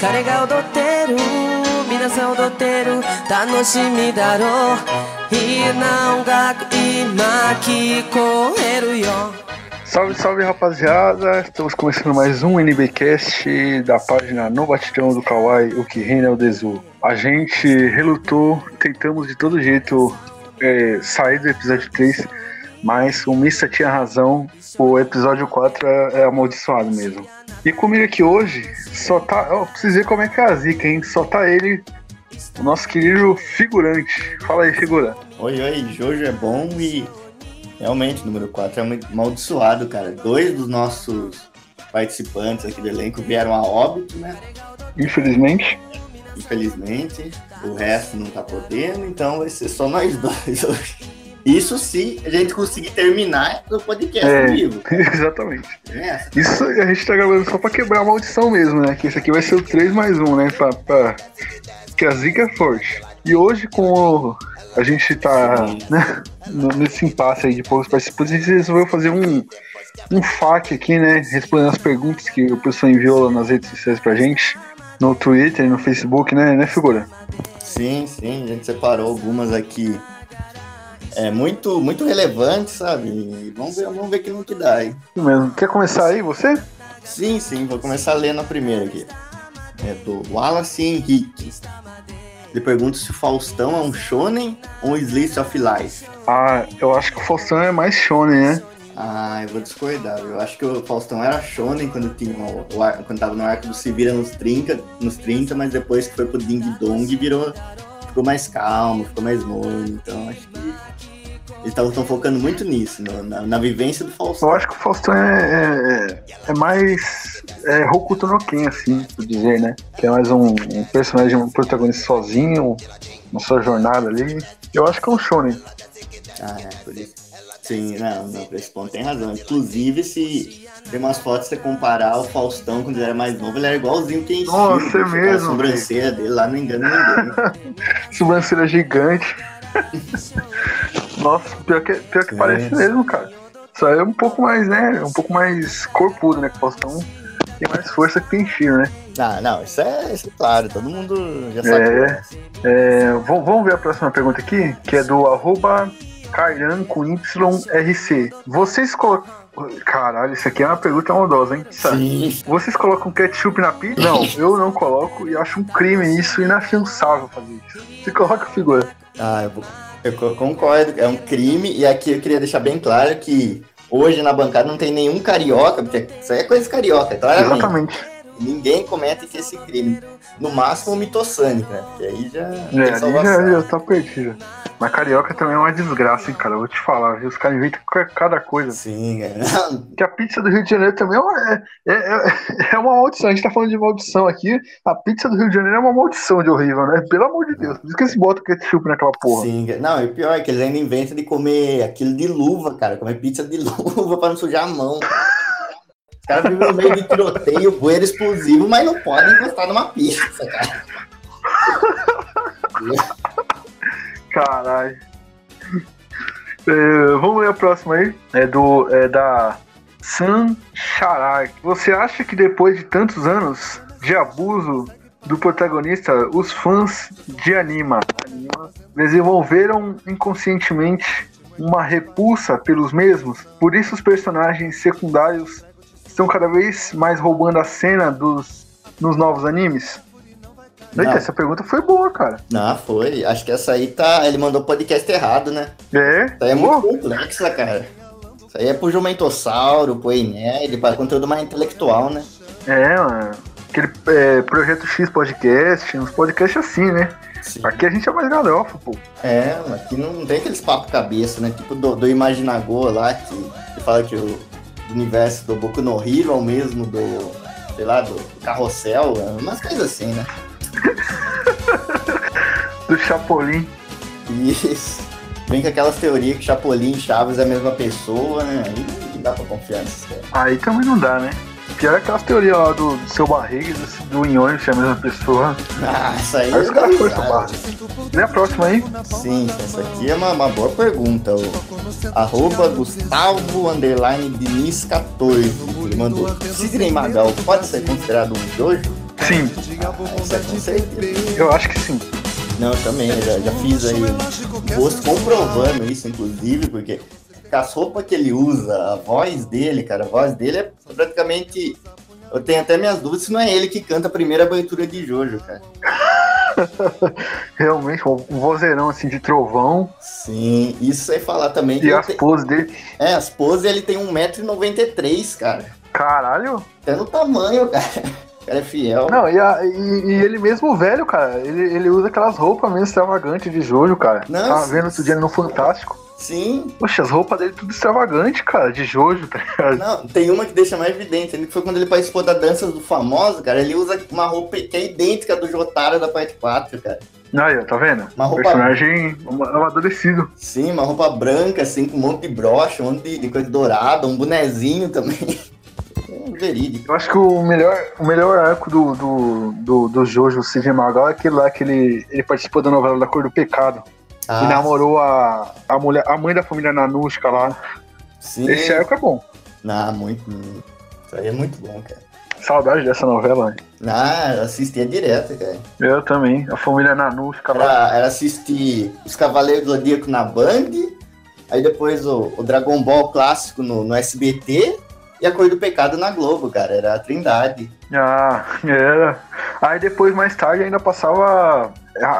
彼女踊ってる彼が踊ってる皆さん踊ってる楽しみだろういいな音楽今聞こえるよ Salve, salve rapaziada! Estamos começando mais um NBcast da página No Batidão do Kawaii, o que reina é o Dezu. A gente relutou, tentamos de todo jeito é, sair do episódio 3, mas o Mista tinha razão, o episódio 4 é, é amaldiçoado mesmo. E comigo aqui hoje, só tá. Ó, preciso ver como é que é a zica, hein? Só tá ele, o nosso querido figurante. Fala aí, figura. Oi, oi, Jojo é bom e realmente, número 4 é muito amaldiçoado, cara. Dois dos nossos participantes aqui do elenco vieram a óbito, né? Infelizmente. Infelizmente, o resto não tá podendo, então vai ser só nós dois hoje. Isso se a gente conseguir terminar o podcast É, vivo. exatamente. É, Isso a gente tá gravando só pra quebrar a maldição mesmo, né? Que esse aqui vai ser o 3 mais 1, né? Pra, pra... Que a zica é forte. E hoje, com a gente tá né, nesse impasse aí de poucos participantes, a gente resolveu fazer um, um FAQ aqui, né? Respondendo as perguntas que o pessoal enviou lá nas redes sociais pra gente. No Twitter, no Facebook, né, né, figura? Sim, sim, a gente separou algumas aqui. É muito, muito relevante, sabe? E vamos ver, vamos ver que no que dá, hein? Isso mesmo. Quer começar aí, você? Sim, sim, vou começar lendo a primeira aqui. É do Wallace Henrique. Ele pergunta se o Faustão é um shonen ou um slice of life. Ah, eu acho que o Faustão é mais shonen, né? Ah, eu vou discordar. Eu acho que o Faustão era shonen quando tinha o, quando tava no arco do Se Vira nos 30, nos 30, mas depois que foi pro Ding Dong virou ficou mais calmo, ficou mais morno. Então acho que eles estão focando muito nisso, no- na, na vivência do Eu Faustão. acho que o Faustão é, é, é mais é, Hokuto no Ken, assim, por dizer, né? Que é mais um, um personagem, um protagonista sozinho, na sua jornada ali. Eu acho que é um shonen. Ah, é, por isso. Sim, não, não, por esse ponto tem razão. Inclusive, se tem umas fotos, você comparar o Faustão quando ele era mais novo, ele era igualzinho quem Nossa, é mesmo, A sobrancelha dele lá não engana ninguém. Sobrancelha gigante. Nossa, pior que, pior que É. parece mesmo, cara. Só é um pouco mais, né? Um pouco mais corpudo, né? Que o Faustão tem mais força que tem Shiro, né? ah, não, isso é, isso é claro, todo mundo já sabe. É. É, vamos ver a próxima pergunta aqui, que é do arroba Kairan com YRC. Vocês colocam. Caralho, isso aqui é uma pergunta maldosa, hein? Sim. Vocês colocam ketchup na pizza? Não, eu não coloco e acho um crime isso, inafiançável fazer isso. Você coloca figura. Ah, eu, eu co- concordo, é um crime, e aqui eu queria deixar bem claro que hoje na bancada não tem nenhum carioca, porque isso aí é coisa carioca, claramente. Exatamente. Ninguém comete que esse crime. No máximo, o mitossânico, né? Porque aí já É, já, já tá perdido. Mas carioca também é uma desgraça, hein, cara. Eu vou te falar, viu? Os caras inventam ca- cada coisa. Sim, cara. Que a pizza do Rio de Janeiro também é uma, é, é, é uma maldição. A gente tá falando de maldição aqui. A pizza do Rio de Janeiro é uma maldição de horrível, né? Pelo amor de Deus. Por isso que eles botam ketchup naquela porra. Sim, não, e pior é que eles ainda inventam de comer aquilo de luva, cara. Comer pizza de luva pra não sujar a mão. Caras vivem no meio de tiroteio, bueiro explosivo, mas não podem encostar numa pizza, cara. Caralho. É, vamos ler a próxima aí. É do é da San Charak. Você acha que depois de tantos anos de abuso do protagonista, os fãs de anima, anima desenvolveram inconscientemente uma repulsa pelos mesmos? Por isso os personagens secundários estão cada vez mais roubando a cena dos nos novos animes? Eita, Não. essa pergunta foi boa, cara. Não, foi. Acho que essa aí tá. Ele mandou podcast errado, né? É? Isso aí é muito complexa, cara. Isso aí é pro Jumentossauro, pro Enerd, para conteúdo mais intelectual, né? É, mano. Aquele é, Projeto X Podcast, uns podcasts assim, né? Sim. Aqui a gente é mais galhofa, pô. É, aqui não tem aqueles papo cabeça, né? Tipo do, do Imaginagô lá, que, que fala que o universo do Boku no Hero é o mesmo do, sei lá, do Carrossel, umas coisas assim, né? Do Chapolin. Isso. Vem com aquelas teorias que Chapolin e Chaves é a mesma pessoa, né? Aí não dá pra confiar caras. Aí também não dá, né? Pior é aquelas teorias lá do, do seu barriga e do, do Inhonho, é a mesma pessoa. Ah, isso aí os caras forçam risada. barra. Lê a próxima aí. Sim, essa aqui é uma, uma boa pergunta. O arroba Gustavo underline Diniz 14. Ele mandou. Sidney Magal pode ser considerado um Jojo? Sim, Ah, essa é com certeza. eu acho que sim. Não, também, eu já, já fiz aí um post comprovando isso, inclusive, porque as roupas que ele usa, a voz dele, cara, a voz dele é praticamente. Eu tenho até minhas dúvidas se não é ele que canta a primeira abertura de Jojo, cara. Realmente, um vozeirão assim de trovão. Sim, isso sem falar também E as tem- poses dele. É, as poses ele tem 1,93m, cara. Caralho! Até no tamanho, cara. O cara é fiel. Não, e, a- e- e ele mesmo velho, cara, ele, ele usa aquelas roupas mesmo extravagantes de Jojo, cara. Não, Tava sim, vendo outro dia no Fantástico. Sim. Poxa, as roupas dele tudo extravagante, cara, de Jojo, tá ligado? Não, tem uma que deixa mais evidente. Ele foi quando ele participou da Dança do Famoso, cara. Ele usa uma roupa que é idêntica do Jotaro da parte 4, cara. Aí, tá vendo? Uma roupa- Personagem um- amadurecido. Sim, uma roupa branca, assim, com um monte de brocha, um monte de, de coisa dourada, um bonezinho também. Verídico. Eu acho que o melhor, o melhor arco do, do, do, do Jojo Sidney Magal é aquele lá que ele, ele participou da novela da Cor do Pecado. Ah, e namorou a, a, mulher, a mãe da família Nanushka lá. sim. Esse arco é bom. Não, muito. Isso aí é muito bom, cara. Saudade dessa novela. Ah, eu assistia direto, cara. Eu também. A família Nanushka lá. Era, era assistir Os Cavaleiros do Zodíaco na Band, aí depois o, o Dragon Ball clássico no, no SBT e a Cor do Pecado na Globo, cara. Era a trindade. Ah, era. Aí depois, mais tarde, ainda passava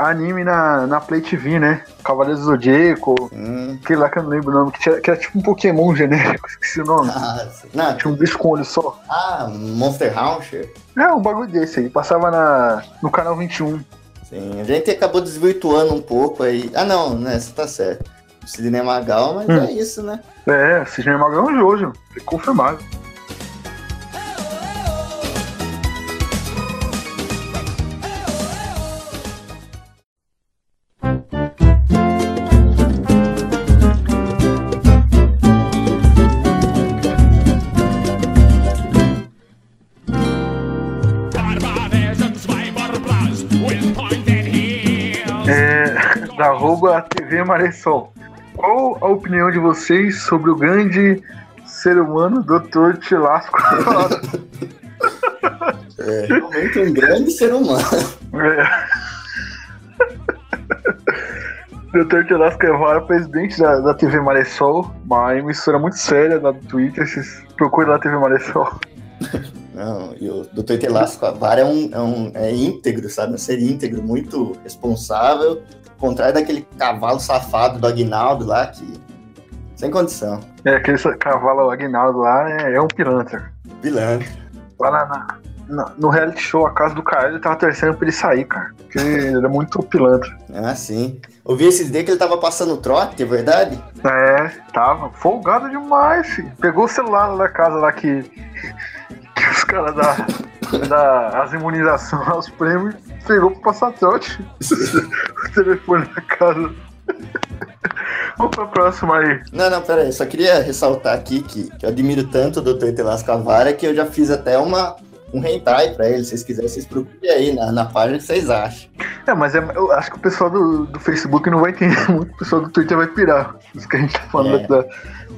anime na, na Play TV, né? Cavaleiros do Zodíaco. Hum. Aquele lá que eu não lembro o nome, que, tinha- que era tipo um Pokémon genérico, esqueci o nome. Ah, não, Tinha um bicho com olho só. ah, Monster Rancher. É, um bagulho desse aí. Passava na, no canal 21. Sim, a gente acabou desvirtuando um pouco aí. Ah, não, né? Você tá certo. Sidney Magal, mas Hum. é isso, né? É, Sidney Magal é um Jojo. Confirmado. With pointed heels. É, arroba TV Maressol. Qual a opinião de vocês sobre o grande ser humano Dr. Tilasco? É realmente um grande ser humano. É. Dr. Tilasco Evara, presidente da, da TV Maressol, uma emissora muito séria do Twitter. Vocês procurem lá a TV Maressol. Não, e o Dr. Telasco Avar é um, é um é íntegro, sabe? Um ser íntegro, muito responsável. Contrário daquele cavalo safado do Aguinaldo lá, que. Sem condição. É, aquele cavalo Aguinaldo lá é, é um pilantra. Pilantra. Lá na, na- no reality show A Casa do Caralho, ele tava torcendo pra ele sair, cara. Porque ele é muito pilantra. Ah, sim. Eu vi esses dias que ele tava passando trote, é verdade? É, tava folgado demais, filho. Pegou o celular da casa lá que, que os caras da, da as imunizações, os prêmios, pegou pra passar trote. o telefone da casa. Vamos pra próxima aí. Não, não, pera aí. Só queria ressaltar aqui que, que eu admiro tanto o Dr. Telasco Avara que eu já fiz até uma, um hentai pra ele. Se vocês quiserem, vocês procurem aí na, na página que vocês acham. É, mas é, eu acho que o pessoal do, do Facebook não vai entender muito, o pessoal do Twitter vai pirar. Isso que a gente tá falando É. da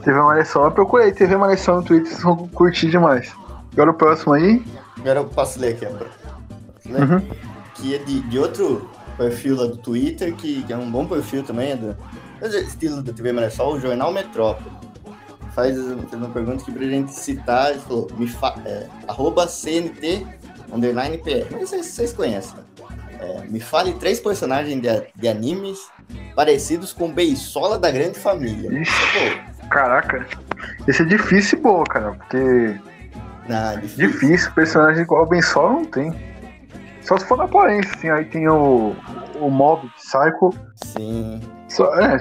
TV Maressol. Procura aí, TV Maressol no Twitter, vocês vão curtir demais. Agora o próximo aí. Agora eu posso ler aqui. Posso ler? Uhum. Que é de, de outro perfil lá do Twitter, que, que é um bom perfil também, é do é estilo da TV Maressol, o Jornal Metrópole. Faz, uma pergunta aqui pra gente citar, ele falou, me fa, é, arroba CNT underline PR. Mas vocês, vocês conhecem, né? É, me fale três personagens de, de animes parecidos com Beisola da Grande Família. Ixi, caraca. Esse é difícil e boa, cara, porque ah, difícil. difícil, personagem igual o Ben Solo não tem. Só se for na aparência, assim, aí tem o, o Mob Psycho, Sim. só, é,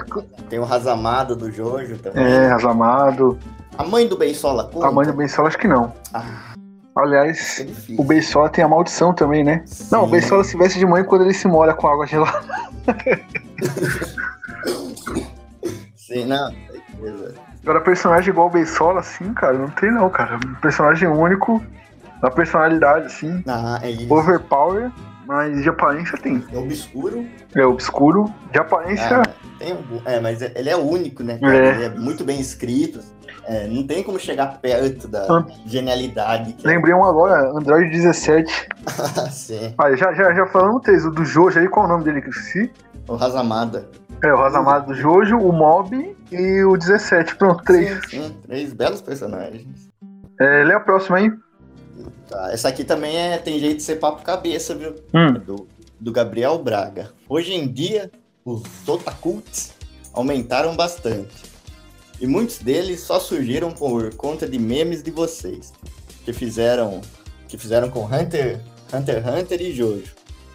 Tem o Razamado do Jojo também. é, Razamado. A mãe do Beisola conta? A mãe do Ben Solo acho que não. Ah, Aliás, é o Beisola tem a maldição também, né? Não, o Sim. Beisola se veste de mãe quando ele se molha com água gelada. Sim, não. certeza. Agora, personagem igual o Beisola, assim, cara, não tem não, cara. Um personagem único, da personalidade, assim. Ah, é isso. Overpower, mas de aparência tem. É obscuro. É obscuro. De aparência. Ah, tem algum- é, mas ele é único, né? cara? É. Ele é muito bem escrito. É, não tem como chegar perto da Ah. genialidade que Lembrei um agora, Android 17. é. Sim, Ah, já, já, já falamos o do Jojo aí, qual é o nome dele que eu esqueci? o Razamada. É, o Razamado do Jojo, o Mob e o 17. Pronto, três. Sim, sim, três belos personagens. É, lê a próxima aí. Tá, essa aqui também é, tem jeito de ser papo cabeça, viu? Hum. É do, do Gabriel Braga. Hoje em dia, os otakults aumentaram bastante. E muitos deles só surgiram por conta de memes de vocês, que fizeram que fizeram com Hunter, Hunter x Hunter e Jojo,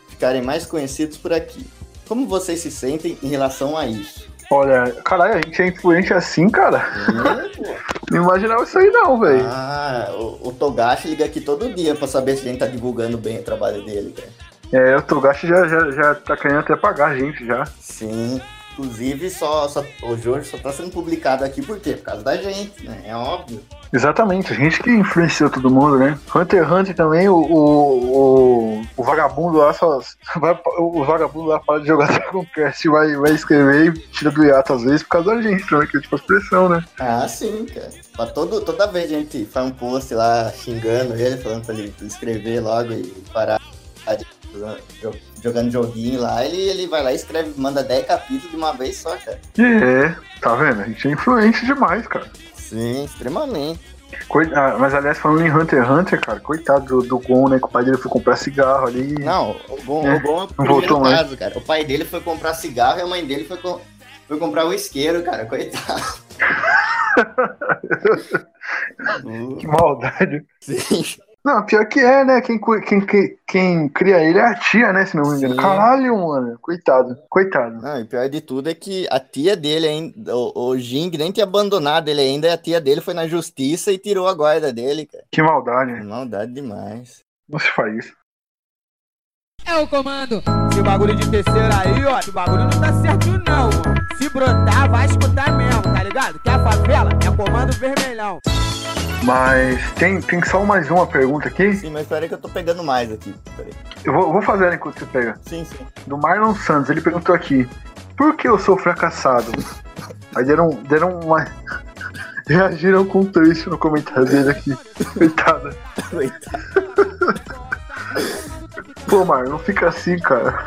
ficarem mais conhecidos por aqui. Como vocês se sentem em relação a isso? Olha, caralho, a gente é influente assim, cara. Pô. Não imaginava isso aí não, velho. ah, o, o Togashi liga aqui todo dia pra saber se a gente tá divulgando bem o trabalho dele, cara. É, o Togashi já, já, já tá querendo até pagar a gente já. Sim. Inclusive, só, só- o Jojo só tá sendo publicado aqui por quê? Por causa da gente, né? É óbvio. Exatamente, a gente que influenciou todo mundo, né? Hunter x Hunter também, o, o, o, o vagabundo lá só. Vai, o vagabundo lá para de jogar Dragon Quest e vai, vai escrever e tira do hiato às vezes por causa da gente também, que é tipo as pressão, né? Ah, sim, cara. Todo, toda vez a gente faz um post lá xingando ele, falando pra ele escrever logo e parar de jogando joguinho lá, ele, ele vai lá e escreve, manda 10 capítulos de uma vez só, cara. É, tá vendo? A gente é influente demais, cara. Sim, extremamente. Coi- ah, mas aliás, falando em Hunter x Hunter, cara, coitado do, do Gon, né? Que o pai dele foi comprar cigarro ali. Não, o bom É, o bom é o primeiro voltou mais. caso, cara. O pai dele foi comprar cigarro e a mãe dele foi, com- foi comprar o isqueiro, cara. Coitado. Que maldade. Sim. Não, pior que é, né? Quem, quem, quem, quem cria ele é a tia, né? Se não me engano. Sim. Caralho, mano. Coitado. Coitado. Não, e pior de tudo é que a tia dele ainda, o, o Jing nem tinha abandonado ele ainda, e a tia dele foi na justiça e tirou a guarda dele, cara. Que maldade. Maldade demais. Não se faz isso. É o comando. Esse bagulho de terceira aí, ó, esse bagulho não tá certo não, mano. Se brotar, vai escutar mesmo, tá ligado? Que a favela é comando vermelhão. Mas tem, tem só mais uma pergunta aqui. Sim, mas peraí que eu tô pegando mais aqui. Peraí. Eu vou, vou fazer enquanto você pega. Sim, sim. Do Marlon Santos, ele perguntou aqui: Por que eu sou fracassado? Aí deram, deram uma. Reagiram com triste no comentário dele aqui. Coitada. Coitado. Pô, Marlon, não fica assim, cara.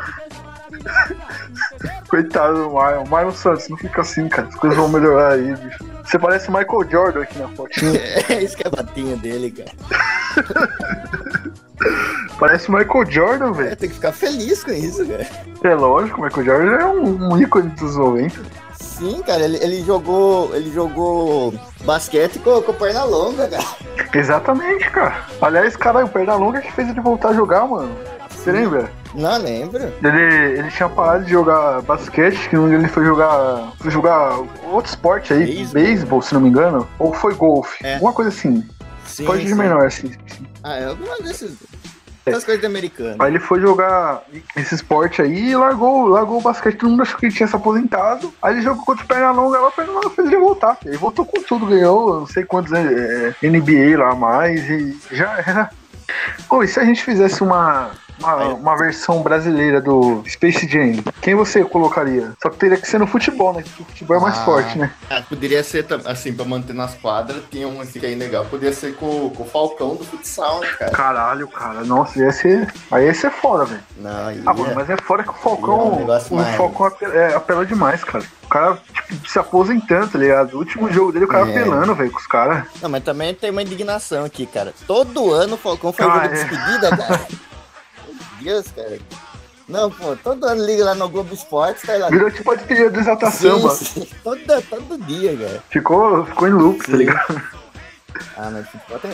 Coitado do Marlon. Marlon Santos, não fica assim, cara. As coisas vão melhorar aí, bicho. Você parece o Michael Jordan aqui na fotinha. É isso que é a batinha dele, cara. Parece o Michael Jordan, É, velho. tem que ficar feliz com isso, cara. É lógico, o Michael Jordan é um, um ícone dos 90. Sim, cara, ele, ele jogou. Ele jogou basquete com, com perna longa, cara. Exatamente, cara. Aliás, caralho, o Pernalonga que fez ele voltar a jogar, mano. Você lembra? Não lembro. Ele, ele tinha parado de jogar basquete, que ele foi jogar. Foi jogar outro esporte aí, Beisebol. beisebol, se não me engano. Ou foi golfe. É. Alguma coisa assim. Sim, Esporte de menor, assim. Ah, é alguma desses. Essas coisas de americano. Aí ele foi jogar esse esporte aí e largou, largou o basquete. Todo mundo achou que ele tinha se aposentado. Aí ele jogou contra o Pernalonga lá, o Pernalonga fez ele voltar. Ele voltou com tudo, ganhou não sei quantos é, NBA lá a mais e já era. Pô, e se a gente fizesse uma, uma, uma versão brasileira do Space Jam, quem você colocaria? Só que teria que ser no futebol, né? Porque o futebol é mais Ah. forte, né? Ah, poderia ser, assim, pra manter nas quadras, tinha um assim que é legal. Poderia ser com, com o Falcão do futsal, né, cara? Caralho, cara. Nossa, ia ser. Aí ia ser foda, velho. Ah, mano, mas é fora que o É Falcão. um o Falcão apela, é, apela demais, cara. O cara, tipo, se aposentando, tá ligado? O último jogo dele, o cara É. apelando, velho, com os caras. Não, mas também tem uma indignação aqui, cara. Todo ano o Falcão faz Ah, jogo de é. despedida, cara. Deus, cara. Não, pô, todo ano liga lá no Globo Esporte, tá lá. Virou tipo a despedida do Exalta Sim, Samba. sim. Todo, todo dia, cara. Ficou, ficou em loop, tá ligado? Ah, mas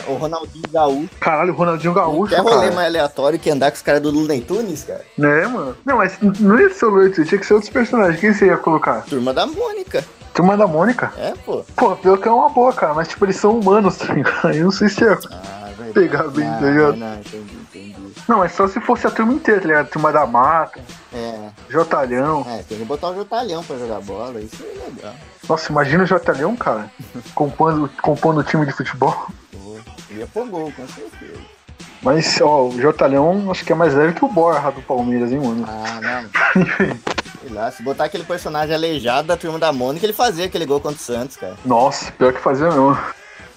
o Ronaldinho Gaúcho. Caralho, o Ronaldinho Gaúcho, Quer rolê mais aleatório que andar com os caras do Looney Tunes, cara? Né, mano? Não, mas não ia ser o Loito, tinha que ser outros personagens. Quem você ia colocar? Turma da Mônica. Turma da Mônica? É, pô. Pô, pior que é uma boa, cara, mas tipo, eles são humanos, tá ligado? Eu não sei se é. Ah. Pegar bem, Ah, tá ligado? Não, entendi. Não, é só se fosse a turma inteira, tá ligado? Turma da Mata, É, Jotalhão. é, tem que botar um jotalhão pra jogar bola, isso é legal. Nossa, imagina o Jotalhão, cara, compondo, compondo o time de futebol. Pô, ia pro gol, com certeza. Mas, ó, o Jotalhão acho que é mais leve que o Borra do Palmeiras, hein, mano? Ah, não. Sei lá, se botar aquele personagem aleijado da turma da Mônica, ele fazia aquele gol contra o Santos, cara. Nossa, pior que fazia mesmo.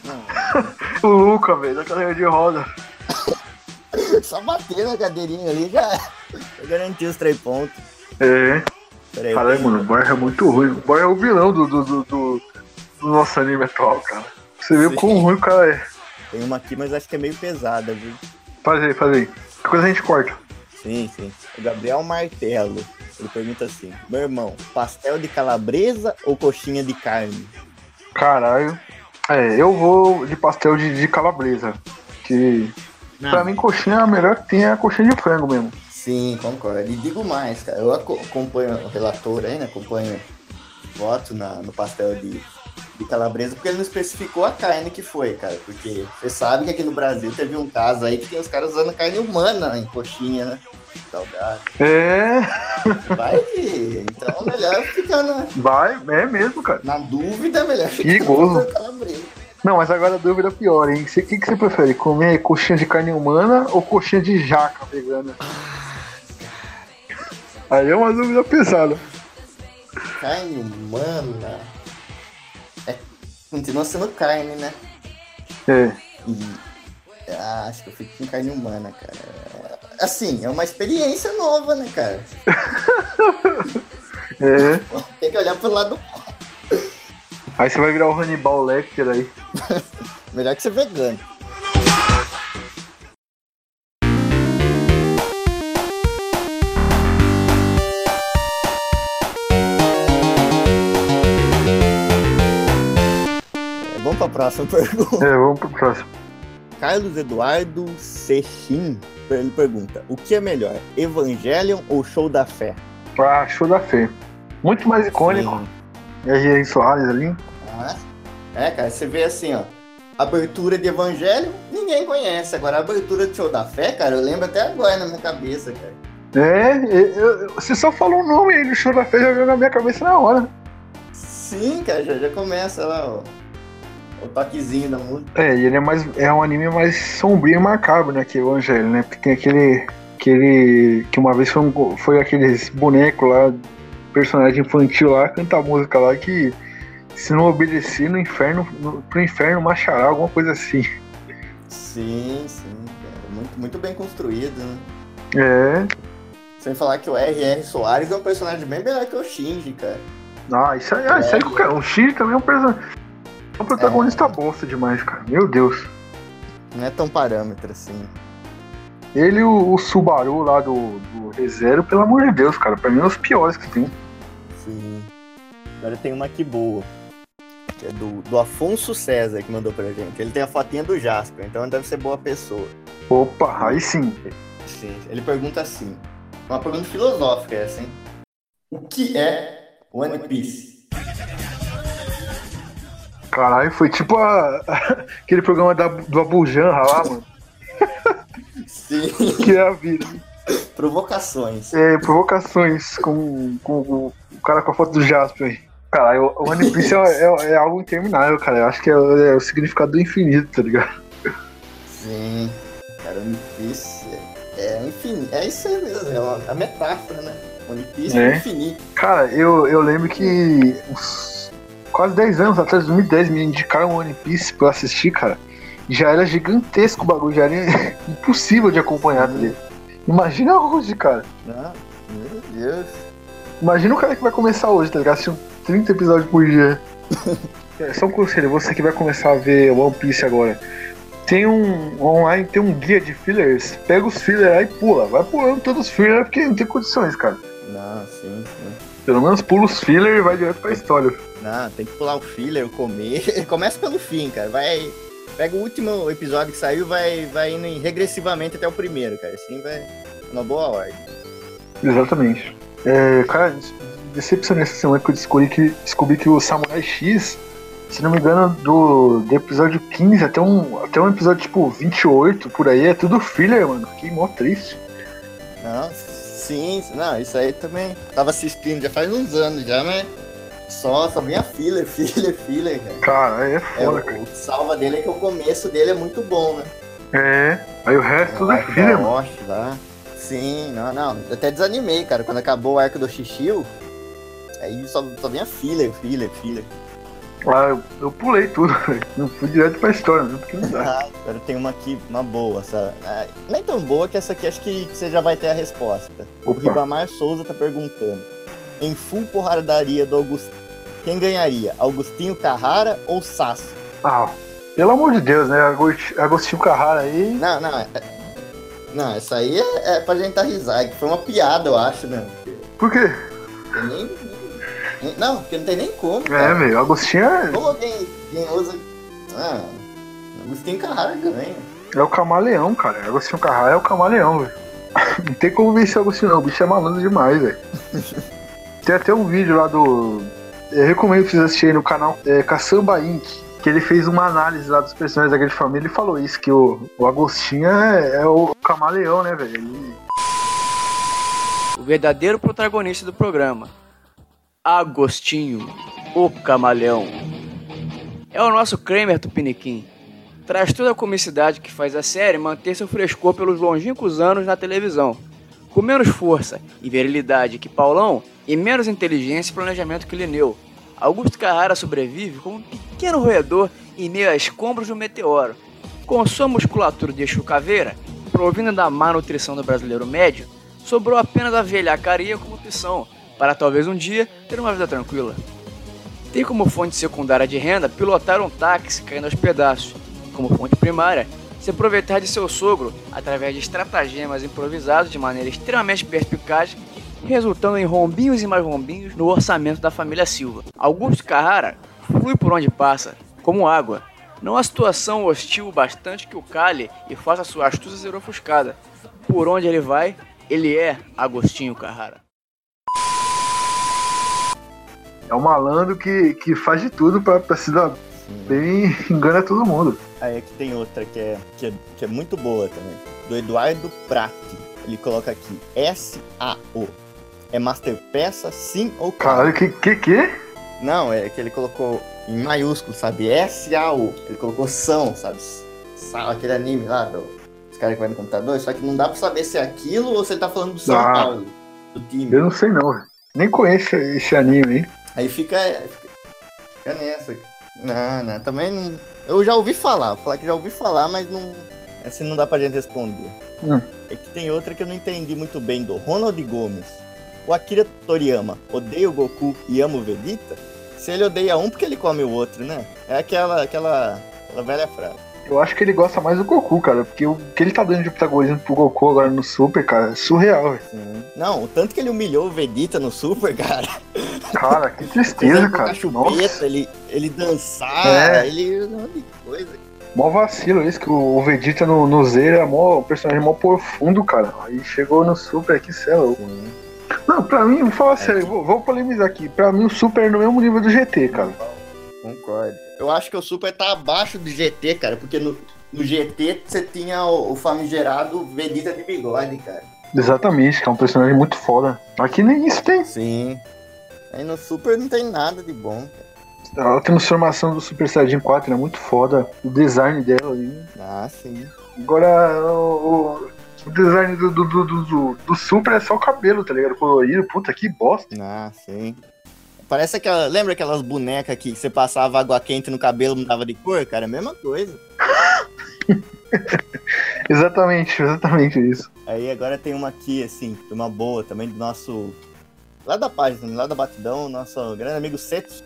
o Luca, velho, da cadeira de roda. Só bater na cadeirinha ali já, já garantiu os três pontos. É. Peraí, eu mano, o Borja é muito ruim. O Borja é o vilão do, do, do, do- nosso anime atual, cara. Você vê o Sim. quão ruim o cara é. tenho uma aqui, mas acho que é meio pesada, viu? Faz aí, faz aí. Que coisa a gente corta. Sim, sim. O Gabriel Martelo, ele pergunta assim: Meu irmão, pastel de calabresa ou coxinha de carne? Caralho. É, eu vou de pastel de, de calabresa. Que pra mim coxinha a melhor que tem é a coxinha de frango mesmo. Sim, concordo. E digo mais, cara. Eu aco- acompanho o relator aí, né? Acompanho voto na, no pastel de, de calabresa, porque ele não especificou a carne que foi, cara. Porque você sabe que aqui no Brasil teve um caso aí que tem os caras usando carne humana em coxinha, né? Salgado. É, Vai que. Então melhor ficar na, vai, é mesmo, cara. na dúvida, é melhor ficar na calabresa. Não, mas agora a dúvida é pior, hein? O que, que você prefere? Comer coxinha de carne humana ou coxinha de jaca vegana? Aí é uma dúvida pesada. Carne humana. É, continua sendo carne, né? É. E ah, acho que eu fico com carne humana, cara. Assim, é uma experiência nova, né, cara? É. Tem que olhar pro lado. Aí você vai virar o Hannibal Lecter aí. Melhor que ser vegano. É, Vamos pra próxima pergunta. É, vamos pro próximo. Carlos Eduardo Sechin, ele pergunta: O que é melhor, Evangelion ou Show da Fé? Ah, show da fé. Muito mais icônico. Sim. R.R. Soares ali. Ah, É, cara, você vê assim, ó. Abertura de Evangelho, ninguém conhece. Agora, a abertura de Show da Fé, cara, eu lembro até agora na minha cabeça, cara. É, eu- eu- você só falou o nome aí do show da fé já veio na minha cabeça na hora. Sim, cara, já, já começa lá, ó. O toquezinho da música. É, e ele é mais. É um anime mais sombrio e macabro, né? Que o Evangelho, né? Porque tem aquele. aquele. que uma vez foi, um, foi aqueles bonecos lá, personagem infantil lá, canta a música lá que se não obedecer no inferno, no, pro inferno machará, alguma coisa assim. Sim, sim, cara. Muito, muito bem construído, né? É. Sem falar que o R.R. Soares é um personagem bem melhor que o Shinji, cara. Ah, isso aí, ah, isso aí qualquer- o Shinji também é um personagem. É um protagonista bosta demais, cara. Meu Deus. Não é tão parâmetro assim. Ele e o, o Subaru lá do, do ReZero, pelo amor de Deus, cara. Pra mim é os piores que tem. Agora tem uma aqui boa. Que é do, do Afonso César que mandou pra gente. Ele tem a fotinha do Jasper, então deve ser boa pessoa. Opa, aí sim. Sim. Ele pergunta assim. Uma pergunta filosófica essa, hein? O que é One Piece? Caralho, foi tipo a, aquele programa da, do Abujanra lá, mano. Sim. Que é a vida. Provocações. É, provocações com, com o, o cara com a foto do Jasper aí. Caralho, o One Piece é, é- é algo interminável, cara. Eu acho que é, é o significado do infinito, tá ligado? Sim. Cara, One Piece é, é enfim, é isso aí mesmo. É uma, a metáfora, né? One Piece é, É. infinito. Cara, eu, eu lembro que uns quase 10 anos atrás, 2010, me indicaram One Piece pra eu assistir, cara. Já era gigantesco o bagulho, já era impossível de acompanhar, tá ligado? Imagina hoje, cara. Ah, meu Deus. Imagina o cara que vai começar hoje, tá ligado? Assistindo 30 episódios por dia. É, Só um conselho, você que vai começar a ver One Piece agora. Tem um online, tem um guia de fillers, pega os fillers aí e pula. Vai pulando todos os fillers porque não tem condições, cara. Não, sim, sim. Pelo menos pula os fillers e vai direto pra história. Não, tem que pular o filler, comer. Começa pelo fim, cara. Vai. Pega o último episódio que saiu, vai, vai indo regressivamente até o primeiro, cara. Assim vai uma boa ordem. Exatamente. É, cara, decepcionei essa semana que eu descobri que, descobri que o Samurai X, se não me engano, do, do episódio 15 até um, até um episódio tipo 28 por aí, é tudo filler, mano. Fiquei mó triste. Não, sim, não, isso aí também. Tava assistindo já faz uns anos já, mas. Só, só vinha filler, filler, filler, cara. Cara, é É, foda, o, cara. o salva dele é que o começo dele é muito bom, né? É. Aí o resto o é da mano. Osh lá. Sim, não, não. Eu até desanimei, cara. Quando acabou o arco do Xixiu, aí só, só vinha filler, filler, filler. Ah, eu, eu pulei tudo, velho. Não fui direto pra história, né? Porque não dá. Ah, agora tem uma aqui, uma boa. Essa, ah, nem tão boa que essa aqui acho que você já vai ter a resposta. O Opa. Ribamar Souza tá perguntando. Em full porradaria do Augustinho, quem ganharia? Augustinho Carrara ou Sasso? Ah, pelo amor de Deus, né? Agost- Agostinho Carrara aí. Não, não. é- Não, essa aí é, é pra gente risada, que foi uma piada, eu acho, né? Por quê? Tem nem, Não, porque não tem nem como. É, cara. velho. Agostinho é, Como alguém, alguém usa. Ah, Agostinho Carrara ganha. é o camaleão, cara. Agostinho Carrara é o camaleão, velho. Não tem como vencer o Agostinho, não. O bicho é malandro demais, velho. Tem até um vídeo lá do. Eu recomendo que vocês assistirem no canal é, Caçamba Inc. Que ele fez uma análise lá dos personagens da Grande Família e falou isso, que o, o Agostinho é, é o camaleão, né, velho? O verdadeiro protagonista do programa, Agostinho, o camaleão. É o nosso Kramer Tupiniquim. Traz toda a comicidade que faz a série manter seu frescor pelos longínquos anos na televisão. Com menos força e virilidade que Paulão e menos inteligência e planejamento que Lineu. Augusto Carrara sobrevive como um pequeno roedor em meio a escombros de um meteoro. Com sua musculatura de eixo caveira, provinda da má nutrição do brasileiro médio, sobrou apenas a velhacaria como opção, para talvez um dia ter uma vida tranquila. Tem como fonte secundária de renda pilotar um táxi caindo aos pedaços, como fonte primária, se aproveitar de seu sogro através de estratagemas improvisados de maneira extremamente perspicaz, resultando em rombinhos e mais rombinhos no orçamento da família Silva. Augusto Carrara flui por onde passa, como água. Não há situação hostil o bastante que o cale e faça sua astúcia ser ofuscada. Por onde ele vai, ele é Agostinho Carrara. É um malandro que, que faz de tudo pra, pra se dar bem engana todo mundo. Aí aqui tem outra que é, que é, que é muito boa também. Do Eduardo Prati. Ele coloca aqui S-A-O. É Master Peça, sim ou Caralho, que que que? Não, é que ele colocou em maiúsculo, sabe? S-A-O. Ele colocou São, sabe? São, aquele anime lá, do, os caras que vai no computador. Só que não dá pra saber se é aquilo ou se ele tá falando do São Ah. Paulo, do time. Eu não sei não. Nem conheço esse anime aí. Aí fica, fica, fica nessa. Não, não, também não. Eu já ouvi falar, falar que já ouvi falar, mas não. Essa não dá pra gente responder. Hum. É que tem outra que eu não entendi muito bem, do Ronald Gomes. O Akira Toriyama odeia o Goku e ama o Vegeta? Se ele odeia um, porque ele come o outro, né? É aquela, aquela, aquela velha frase. Eu acho que ele gosta mais do Goku, cara. Porque o que ele tá dando de protagonismo pro Goku agora no Super, cara, é surreal, velho. Não, o tanto que ele humilhou o Vegeta no Super, cara. Cara, que tristeza, cara. chupeta, ele, ele dançar, É. ele. Coisa. mó vacilo isso, que o o Vegeta no, no Zero é mó, um personagem mó profundo, cara. Aí chegou no Super aqui, louco. Sim. Não, pra mim, vou falar sério, vou, vou polemizar aqui. Pra mim, o Super é no mesmo nível do GT, cara. Concordo. Eu acho que o Super tá abaixo do GT, cara, porque no, no GT você tinha o, o famigerado Vegeta de bigode, cara. Exatamente, que é um personagem muito foda. Aqui nem isso tem. Sim. Aí no Super não tem nada de bom, cara. A transformação do Super Saiyajin 4 é muito foda. O design dela aí. Ah, sim. Agora, o, o design do, do, do, do, do Super é só o cabelo, tá ligado? Colorido. Puta, que bosta. Ah, sim. Parece aquela. Lembra aquelas bonecas que você passava água quente no cabelo não dava de cor, cara? Mesma coisa. Exatamente, exatamente isso. Aí agora tem uma aqui, assim, uma boa também do nosso. Lá da página, lá da Batidão, nosso grande amigo Setsu.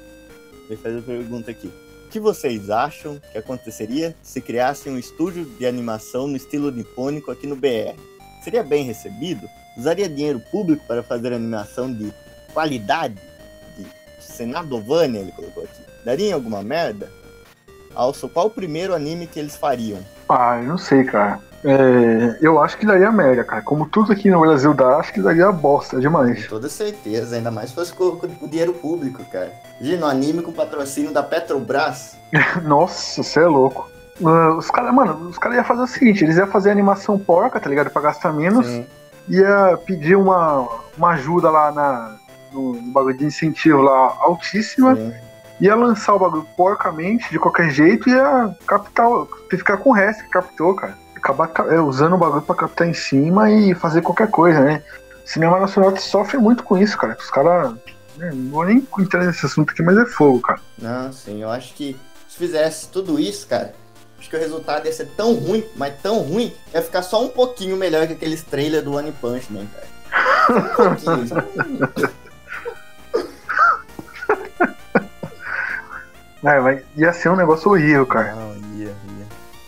Ele faz a pergunta aqui. Que vocês acham que aconteceria se criassem um estúdio de animação no estilo nipônico aqui no BR? Seria bem recebido? Usaria dinheiro público para fazer animação de qualidade? De Senadovania, ele colocou aqui. Daria alguma merda? Also, qual o primeiro anime que eles fariam? Ah, eu não sei, cara. É, eu acho que daria merda, cara. Como tudo aqui no Brasil dá, acho que daria bosta Com demais. toda certeza, ainda mais se fosse com, com o dinheiro público, cara. Imagina um anime com patrocínio da Petrobras. Nossa, você é louco. Ah, os caras, mano, os caras iam fazer o seguinte: eles iam fazer animação porca, tá ligado? Pra gastar menos. Sim. Ia pedir uma, uma ajuda lá na, no, no bagulho de incentivo lá altíssima. Sim. Ia lançar o bagulho porcamente, de qualquer jeito, e ia captar, o- ficar com o resto que captou, cara. Acabar ca- é, usando o bagulho pra captar em cima e fazer qualquer coisa, né? O cinema nacional sofre muito com isso, cara. Os caras. né, não vou nem entrar nesse assunto aqui, mas é fogo, cara. Não, sim, eu acho que se fizesse tudo isso, cara, acho que o resultado ia ser tão ruim, mas tão ruim, ia ficar só um pouquinho melhor que aqueles trailers do One Punch Man, cara. Só um pouquinho. É, mas ia ser um negócio horrível, cara. Não.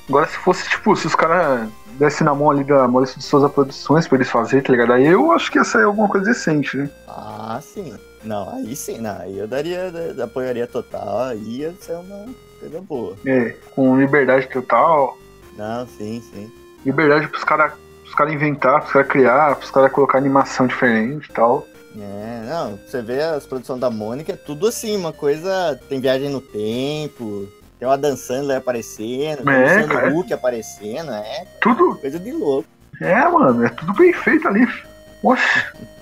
Agora, se fosse, tipo, se os caras dessem na mão ali da Maurício de Souza Produções pra eles fazerem, tá ligado? Aí eu acho que ia sair alguma coisa decente, né? Ah, sim. Não, aí sim, não, aí eu daria, da- apoiaria total, aí ia ser uma coisa boa. É, com liberdade total, Não, sim, sim. liberdade pros caras os cara inventar, pros caras criar, pros caras colocar animação diferente e tal. É, não, você vê as produções da Mônica, é tudo assim, uma coisa. Tem viagem no tempo, tem uma dançando aparecendo, tem É, o. Huck aparecendo, é Tudo, coisa de louco. é, mano, é tudo bem feito ali. Oxe.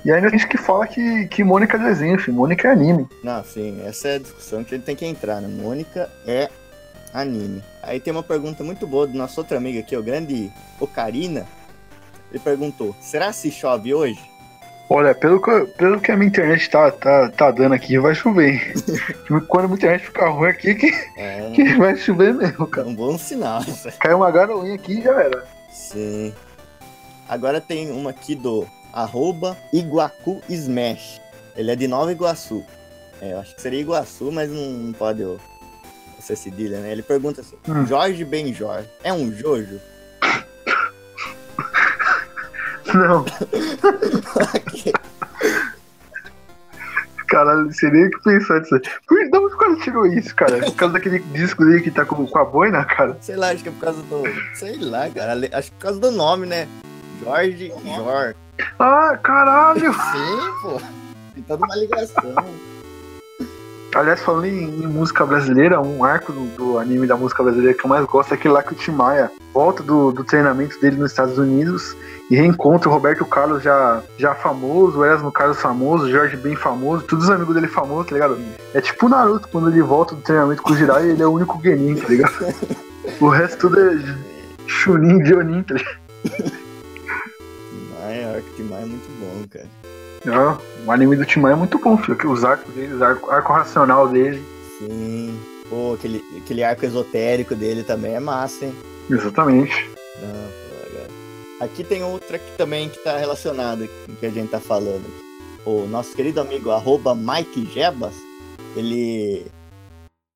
E ainda tem gente que fala que, que Mônica é desenho, filho. Mônica é anime. Não, sim, essa é a discussão que a gente tem que entrar, né? Mônica é anime. Aí tem uma pergunta muito boa do nosso outro amigo aqui, o grande Ocarina. Ele perguntou: será se chove hoje? Olha, pelo que, pelo que a minha internet tá, tá, tá dando aqui, vai chover. Quando a minha internet ficar ruim aqui, que, É que vai chover mesmo, cara. um bom sinal. Caiu uma garoinha aqui e já era. Sim. Agora tem uma aqui do arroba Iguacu Smash. Ele é de Nova Iguaçu. É, eu acho que seria Iguaçu, mas não, não pode ser cedilha, né? Ele pergunta assim: Hum. Jorge Benjor é um Jojo? Não, caralho, seria que pensar disso aí. Por de onde o cara tirou isso, cara? Por causa daquele disco dele que tá com, com a boina, cara? Sei lá, acho que é por causa do. Sei lá, cara. Acho que é por causa do nome, né? Jorge Jor. Ah, caralho! Sim, pô. Tem toda uma ligação. Aliás, falando em, em música brasileira, um arco do, do anime da música brasileira que eu mais gosto é aquele lá que o Tim Maia volta do, do treinamento dele nos Estados Unidos e reencontra o Roberto Carlos já, já famoso, o Erasmo Carlos famoso, o Jorge bem famoso, todos os amigos dele famosos, tá ligado? É tipo o Naruto, quando ele volta do treinamento com o Jiraiya, ele é o único Genin, tá ligado? O resto tudo é Chunin, Jonin, tá ligado? Timaya, arco Timaya é muito bom, cara. Ó, O anime do Tim Maia é muito bom, filho. que Os arcos dele, o arco, arco racional dele. Sim. Pô, aquele, aquele arco esotérico dele também é massa, hein? Exatamente. Não, cara. Aqui tem outra aqui também que tá relacionada com o que a gente tá falando. O nosso querido amigo arroba Mike Jebas, ele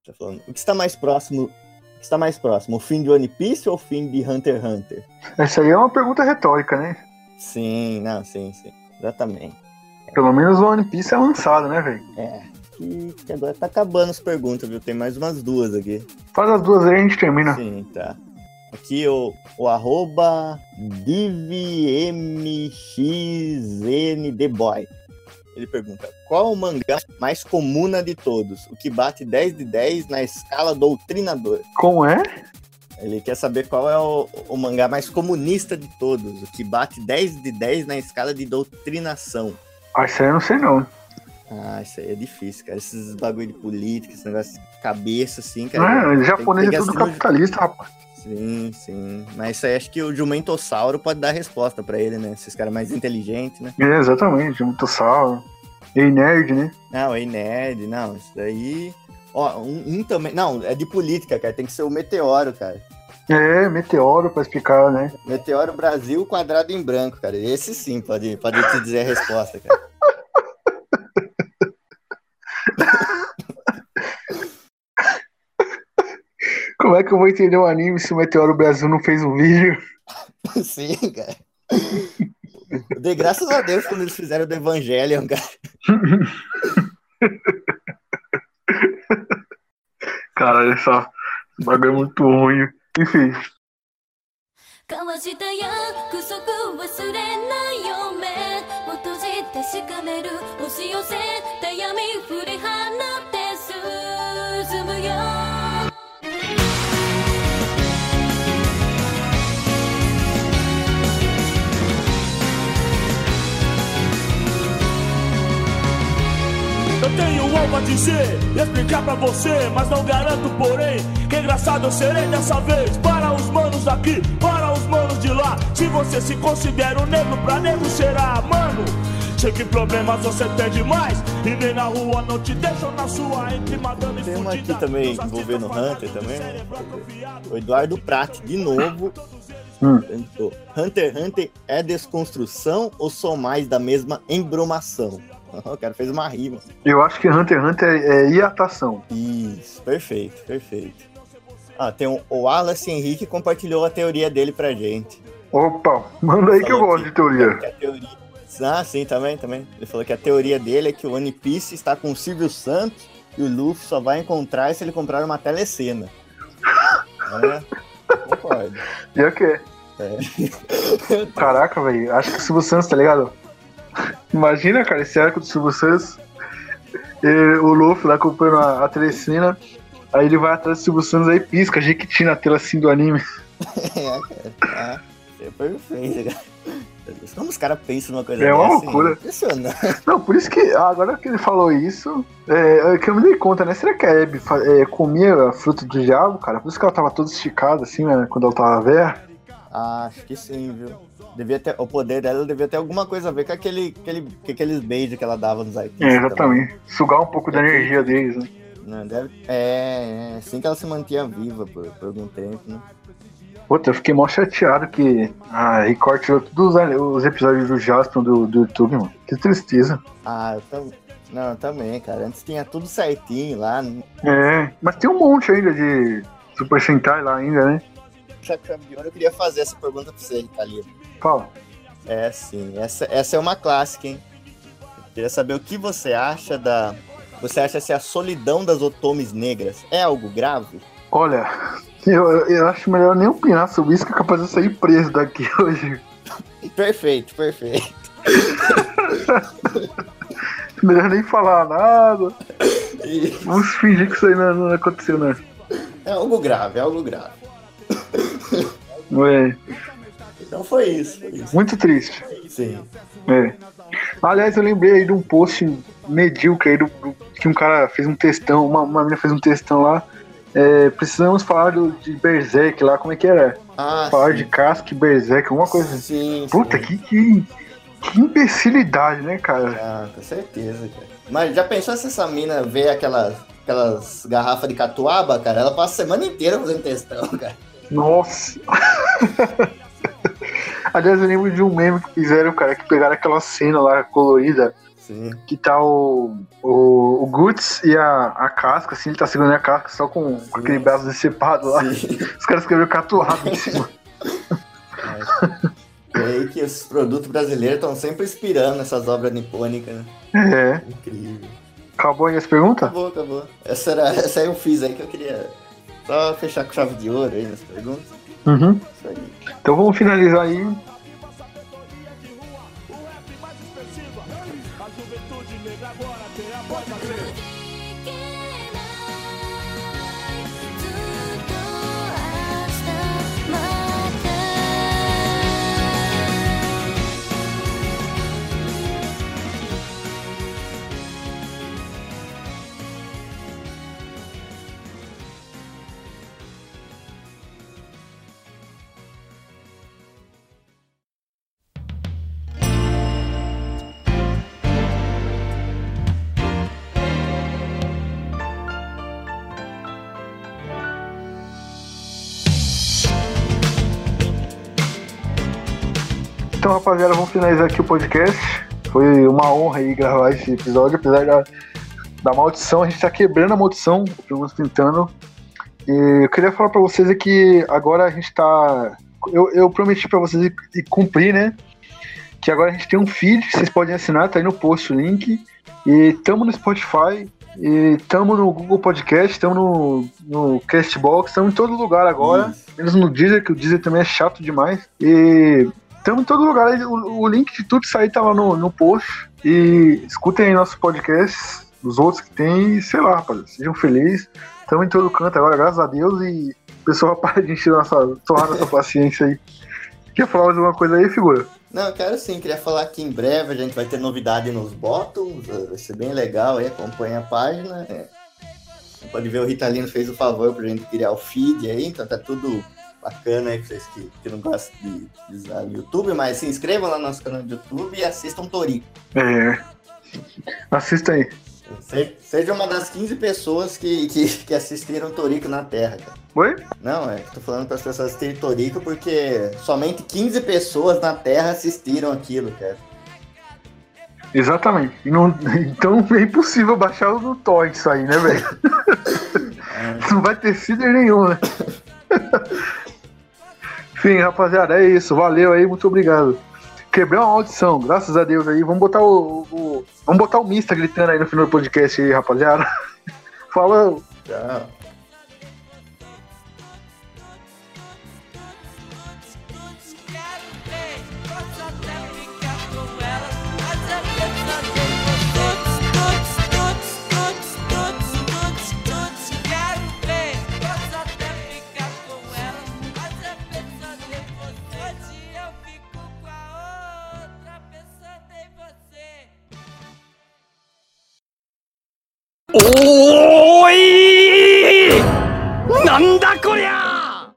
tá falando, o que está mais próximo? O que está mais próximo? O fim de One Piece ou o fim de Hunter x Hunter? Essa aí é uma pergunta retórica, né? Sim, não, sim, sim. Exatamente. Pelo menos o One Piece é lançado, né, velho? É. Que agora tá acabando as perguntas, viu? Tem mais umas duas aqui. Faz as duas aí e a gente termina. Sim, tá. Aqui o, o arroba DivMXNDboy. Ele pergunta: qual o mangá mais comuna de todos? O que bate 10 de 10 na escala doutrinador? Como é? Ele quer saber qual é o, o mangá mais comunista de todos, o que bate 10 de 10 na escala de doutrinação. Ah, isso aí eu não sei não. Ah, isso aí é difícil, cara. Esses bagulho de política, esse negócio de cabeça, assim, cara. É, japonês é tudo de- capitalista, rapaz. Sim, sim. Mas isso aí acho que o Jumentossauro pode dar resposta pra ele, né? Esses caras mais inteligentes, né? É, exatamente, muito sal. E nerd, né? Não, é nerd, não, isso daí. Ó, um, um também. Não, é de política, cara. Tem que ser o Meteoro, cara. É, meteoro pra explicar, né? Meteoro Brasil quadrado em branco, cara. Esse sim pode, pode te dizer a resposta, cara. Como é que eu vou entender o anime se o Meteoro Brasil não fez um vídeo? sim, cara. Dei graças a Deus quando eles fizeram do Evangelion, cara. Cara, essa esse bagulho é muito ruim. Enfim, 交わした約束忘れないよ目を閉じてしかめる押し寄せた闇振り放って進むよ。Tenho algo a dizer e explicar pra você, mas não garanto, porém, que engraçado eu serei dessa vez. Para os manos aqui, para os manos de lá. Se você se considera um negro, pra nego será, mano. Sei que problemas você tem demais E nem na rua não te deixam na sua Entre madame Tem uma aqui também envolvendo Hunter também. O Eduardo Prat, de novo. Hum. Hunter x Hunter é desconstrução ou só mais da mesma embromação? O cara fez uma rima. Eu acho que Hunter x Hunter é, é hiatação. Isso, perfeito, perfeito. Ah, tem um, o Wallace Henrique compartilhou a teoria dele pra gente. Opa, manda aí que eu gosto de teoria. teoria... Ah, sim, também, também. Ele falou que a teoria dele é que o One Piece está com o Silvio Santos e o Luffy só vai encontrar se ele comprar uma telecena. É, concordo. E o quê? É. Caraca, velho. Acho que o Silvio Santos, tá ligado? Imagina, cara, esse arco do Silvio Santos. E o Luffy lá comprando a, a telecena. Aí ele vai atrás do Silvio Santos aí pisca, Jequiti na tela assim do anime. É, cara. Ah, é perfeito, cara. Como os caras pensam numa coisa É uma dessa, loucura. Impressionante. Não, por isso que agora que ele falou isso, é, é que eu me dei conta, né? Será que a Abby é, comia a fruta do diabo, cara? Por isso que ela tava toda esticada assim, né? Quando ela tava velha. Ah, acho que sim, viu? Devia ter, o poder dela devia ter alguma coisa a ver com aquele, aquele, com aqueles beijos que ela dava nos artistas. É, exatamente. Sugar um pouco da energia deles, né? Não, deve, é, é, assim que ela se mantinha viva por, por algum tempo, né? Puta, eu fiquei mó chateado que a Record tirou todos os, os episódios do Jaspion do, do YouTube, mano. Que tristeza. Ah, eu tam, não, também, cara. Antes tinha tudo certinho lá. né? É, mas tem um monte ainda de Super Sentai lá ainda, né? Eu queria fazer essa pergunta pra você, Thalita. Fala. É, sim. Essa, essa é uma clássica, hein? Eu queria saber o que você acha da. Você acha se a solidão das otomes negras é algo grave? Olha, eu, eu acho melhor nem opinar sobre isso, que é capaz de eu sair preso daqui hoje. Perfeito, perfeito. Melhor nem falar nada. E Vamos fingir que isso aí não, não aconteceu, né? É algo grave, é algo grave. É, Então foi isso, foi isso. muito triste. Sim. É. Aliás, eu lembrei aí de um post medíocre aí do, do- que um cara fez um textão, uma, uma menina fez um textão lá. É, precisamos falar do, de Berserk lá, como é que era? Ah, falar sim. de casca e Berserk, alguma coisa assim. Sim, Puta, sim. que, que, que imbecilidade, né, cara? Ah, com certeza, cara. Mas já pensou se essa mina vê aquelas, aquelas garrafas de catuaba, cara? Ela passa a semana inteira fazendo testão, cara. Nossa! Aliás, eu lembro de um meme que fizeram, cara, que pegaram aquela cena lá colorida, Sim. que tá o, o, o Guts e a, a casca, assim, ele tá segurando a casca só com, com aquele braço decepado lá. Sim. Os caras escreveram catuado em cima. É aí que os produtos brasileiros estão sempre inspirando essas obras nipônicas, né? É. Incrível. Acabou aí as perguntas? Acabou, acabou. Essa, era, essa aí eu fiz aí que eu queria só fechar com chave de ouro aí nas perguntas. Uhum. Isso aí. Então vamos finalizar aí. Então, rapaziada, vamos finalizar aqui o podcast. Foi uma honra aí gravar esse episódio, apesar da, da maldição, a gente tá quebrando a maldição, menos tentando. E eu queria falar pra vocês é que agora a gente tá. Eu, eu prometi pra vocês e, e cumprir, né? Que agora a gente tem um feed que vocês podem assinar, tá aí no post o link. E tamo no Spotify, e tamo no Google Podcast, tamo no, no Castbox, tamo em todo lugar agora. Isso. Menos no Deezer, que o Deezer também é chato demais. E estamos em todo lugar. O, o link de tudo isso aí tá lá no, no post. E escutem aí nossos podcasts, os outros que tem, e sei lá, rapaziada. Sejam felizes. Estamos em todo canto agora, graças a Deus. E o pessoal para de encher nossa, torrar nossa paciência aí. Quer falar mais alguma coisa aí, figura? Não, eu quero sim, queria falar que em breve a gente vai ter novidade nos bottoms, eh, vai ser bem legal aí, acompanha a página. é. Pode ver, o Ritalino fez o favor pra gente criar o feed aí, então tá tudo bacana aí pra vocês que, que não gostam de, de usar o YouTube, mas se inscrevam lá no nosso canal do YouTube e assistam Torico. É. Assista aí. Se- Seja uma das 15 pessoas que, que, que assistiram Torico na Terra, cara. Oi? Não, é que tô falando para as pessoas assistirem Torico porque somente 15 pessoas na Terra assistiram aquilo, cara. Exatamente. Não- então é impossível baixar no torrent isso aí, né, velho? não vai ter feeder nenhum, né? Enfim, rapaziada, é isso. Valeu aí, muito obrigado. Quebrei uma audição, graças a Deus aí. Vamos botar o, o- vamos botar o Mista gritando aí no final do podcast aí, rapaziada. Fala. Tchau. おーい。なんだこりゃ。